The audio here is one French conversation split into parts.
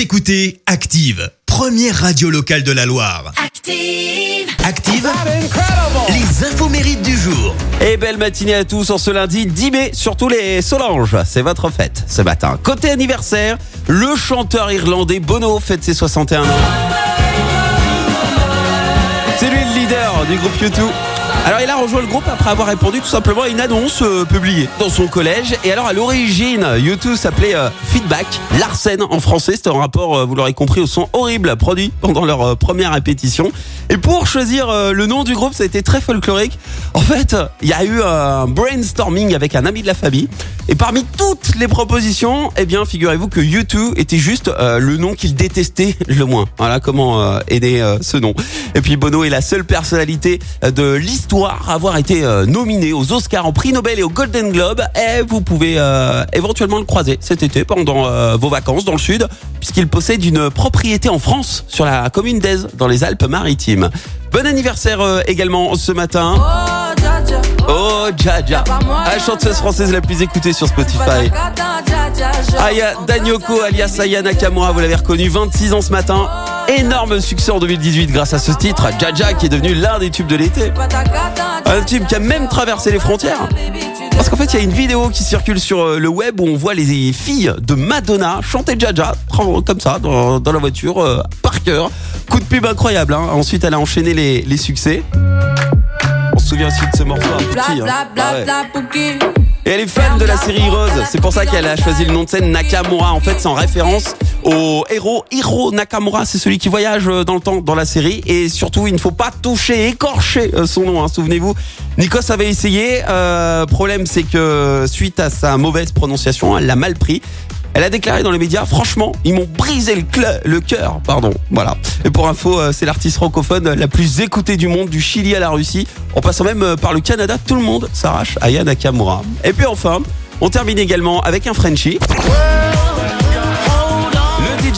Vous écoutez Active, première radio locale de la Loire. Active. Active, les infos mérites du jour. Et belle matinée à tous en ce lundi 10 mai, surtout les Solanges. C'est votre fête ce matin. Côté anniversaire, le chanteur irlandais Bono fête ses 61 ans. C'est lui le leader du groupe U2. Alors il a rejoint le groupe après avoir répondu tout simplement à une annonce euh, publiée dans son collège. Et alors à l'origine, U2 s'appelait euh, Feedback, Larsen en français. C'était un rapport, euh, vous l'aurez compris, au son horrible produit pendant leur première répétition. Et pour choisir le nom du groupe, ça a été très folklorique. En fait, il y a eu un brainstorming avec un ami de la famille. Et parmi toutes les propositions, eh bien, figurez-vous que U2 était juste le nom qu'il détestait le moins. Voilà comment est né ce nom. Et puis Bono est la seule personnalité de l'histoire à avoir été euh, nominé aux Oscars, au prix Nobel et au Golden Globe. Et vous pouvez euh, éventuellement le croiser cet été pendant euh, vos vacances dans le sud, puisqu'il possède une propriété en France, sur la commune d'Aise, dans les Alpes-Maritimes. Bon anniversaire euh, également ce matin. Oh, Jaja, la chanteuse française la plus écoutée sur Spotify. Aya Danyoko alias Aya Nakamura, vous l'avez reconnu, 26 ans ce matin. Énorme succès en 2018 grâce à ce titre, Jaja qui est devenu l'un des tubes de l'été. Un tube qui a même traversé les frontières. Parce qu'en fait, il y a une vidéo qui circule sur euh, le web où on voit les filles de Madonna chanter Jaja, comme ça, dans, dans la voiture, euh, par cœur. Coup de pub incroyable. Hein. Ensuite, elle a enchaîné les, les succès. On se souvient aussi de ce morceau petit. hein. Ah ouais. Et elle est fan de la série Heroes. C'est pour ça qu'elle a choisi le nom de scène Nakamura. En fait, c'est en référence au héros Hiro Nakamura. C'est celui qui voyage euh, dans le temps dans la série. Et surtout, il ne faut pas toucher, écorcher euh, son nom. hein. Souvenez-vous, Nikos avait essayé. Euh, problème, c'est que suite à sa mauvaise prononciation, elle l'a mal pris. Elle a déclaré dans les médias, franchement, ils m'ont brisé le, cœur, pardon. Voilà. Et pour info, euh, c'est l'artiste francophone la plus écoutée du monde, du Chili à la Russie, en passant même par le Canada. Tout le monde s'arrache à Nakamura. Et puis enfin, on termine également avec un Frenchie.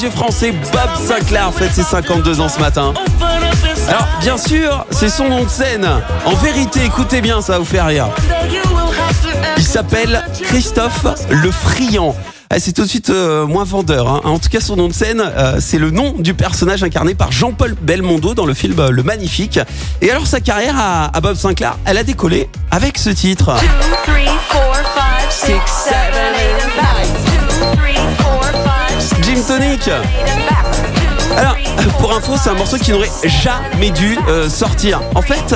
DJ français Bob Sinclair fête ses 52 ans ce matin. Alors, bien sûr, c'est son nom de scène. En vérité, écoutez bien, ça va vous faire rire. Il s'appelle Christophe Le Friand. Ah, C'est tout de suite euh, moins vendeur. hein. En tout cas, son nom de scène, euh, c'est le nom du personnage incarné par Jean-Paul Belmondo dans le film euh, Le Magnifique. Et alors, sa carrière à, à Bob Sinclair, elle a décollé avec ce titre. Alors, pour info, c'est un morceau qui n'aurait jamais dû euh, sortir. En fait,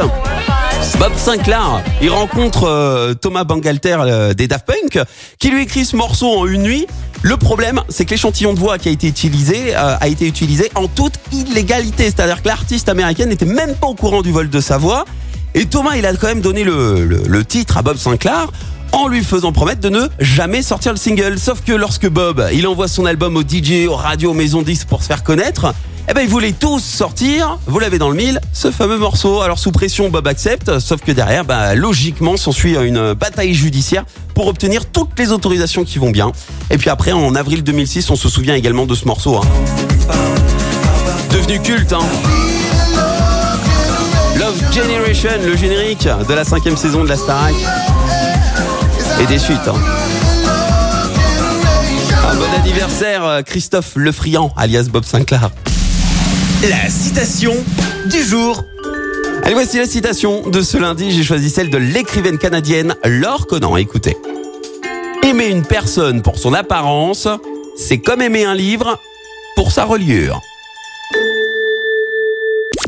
Bob Sinclair, il rencontre euh, Thomas Bangalter euh, des Daft Punk, qui lui écrit ce morceau en une nuit. Le problème, c'est que l'échantillon de voix qui a été utilisé a été utilisé en toute illégalité, c'est-à-dire que l'artiste américaine n'était même pas au courant du vol de sa voix. Et Thomas, il a quand même donné le titre à Bob Sinclair en lui faisant promettre de ne jamais sortir le single. Sauf que lorsque Bob, il envoie son album au DJ, aux radios, aux maisons 10 pour se faire connaître, eh ben, ils voulaient tous sortir, vous l'avez dans le mille, ce fameux morceau. Alors, sous pression, Bob accepte, sauf que derrière, bah, logiquement, s'ensuit une bataille judiciaire pour obtenir toutes les autorisations qui vont bien. Et puis après, en avril 2006, on se souvient également de ce morceau. hein. Devenu culte, hein. Love Generation, le générique de la cinquième saison de la Starac. Et des suites. hein. Un bon anniversaire, euh, Christophe Lefriand, alias Bob Sinclair. La citation du jour. Allez, voici la citation de ce lundi. J'ai choisi celle de l'écrivaine canadienne Laure Conan. Écoutez. Aimer une personne pour son apparence, c'est comme aimer un livre pour sa reliure.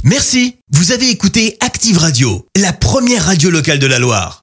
Merci. Vous avez écouté Active Radio, la première radio locale de la Loire.